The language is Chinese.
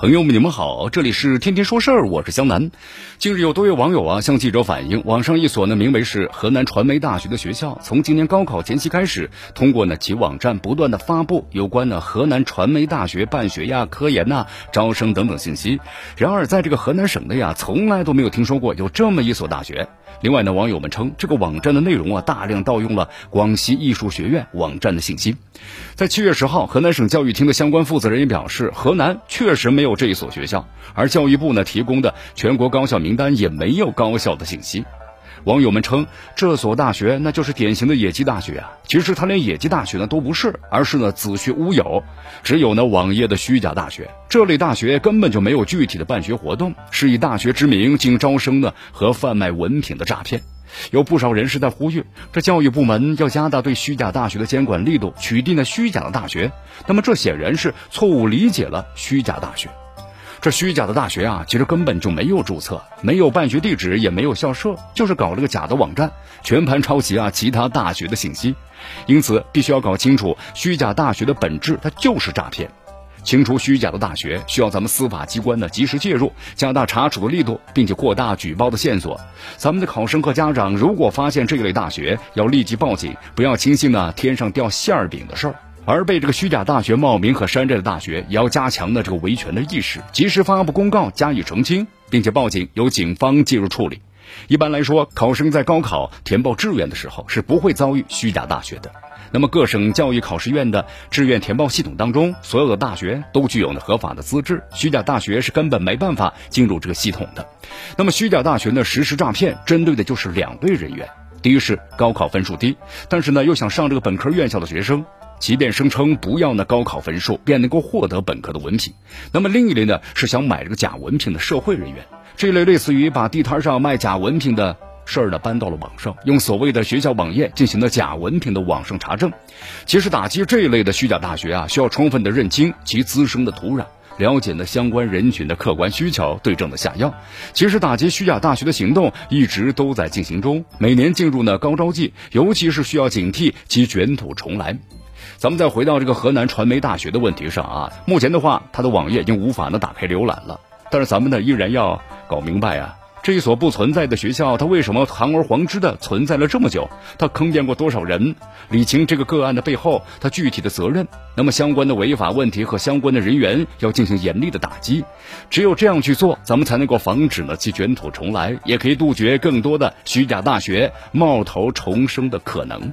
朋友们，你们好，这里是天天说事儿，我是江南。近日有多位网友啊向记者反映，网上一所呢名为是河南传媒大学的学校，从今年高考前夕开始，通过呢其网站不断的发布有关呢河南传媒大学办学呀、科研呐、招生等等信息。然而在这个河南省内呀，从来都没有听说过有这么一所大学。另外呢，网友们称这个网站的内容啊，大量盗用了广西艺术学院网站的信息。在七月十号，河南省教育厅的相关负责人也表示，河南确实没有这一所学校，而教育部呢提供的全国高校名单也没有高校的信息。网友们称，这所大学那就是典型的野鸡大学啊！其实它连野鸡大学呢都不是，而是呢子虚乌有，只有呢网页的虚假大学。这类大学根本就没有具体的办学活动，是以大学之名进行招生呢和贩卖文凭的诈骗。有不少人士在呼吁，这教育部门要加大对虚假大学的监管力度，取缔那虚假的大学。那么这显然是错误理解了虚假大学。这虚假的大学啊，其实根本就没有注册，没有办学地址，也没有校舍，就是搞了个假的网站，全盘抄袭啊其他大学的信息。因此，必须要搞清楚虚假大学的本质，它就是诈骗。清除虚假的大学，需要咱们司法机关呢及时介入，加大查处的力度，并且扩大举报的线索。咱们的考生和家长，如果发现这一类大学，要立即报警，不要轻信呢天上掉馅儿饼的事儿。而被这个虚假大学冒名和山寨的大学，也要加强呢这个维权的意识，及时发布公告加以澄清，并且报警，由警方介入处理。一般来说，考生在高考填报志愿的时候是不会遭遇虚假大学的。那么各省教育考试院的志愿填报系统当中，所有的大学都具有呢合法的资质，虚假大学是根本没办法进入这个系统的。那么虚假大学呢实施诈骗，针对的就是两类人员：第一是高考分数低，但是呢又想上这个本科院校的学生。即便声称不要那高考分数便能够获得本科的文凭，那么另一类呢是想买这个假文凭的社会人员，这类类似于把地摊上卖假文凭的事儿呢搬到了网上，用所谓的学校网页进行了假文凭的网上查证。其实打击这一类的虚假大学啊，需要充分的认清其滋生的土壤，了解呢相关人群的客观需求，对症的下药。其实打击虚假大学的行动一直都在进行中，每年进入呢高招季，尤其是需要警惕其卷土重来。咱们再回到这个河南传媒大学的问题上啊，目前的话，它的网页已经无法呢打开浏览了。但是咱们呢依然要搞明白啊，这一所不存在的学校，它为什么堂而皇之的存在了这么久？它坑骗过多少人？理清这个个案的背后，它具体的责任。那么相关的违法问题和相关的人员要进行严厉的打击。只有这样去做，咱们才能够防止呢其卷土重来，也可以杜绝更多的虚假大学冒头重生的可能。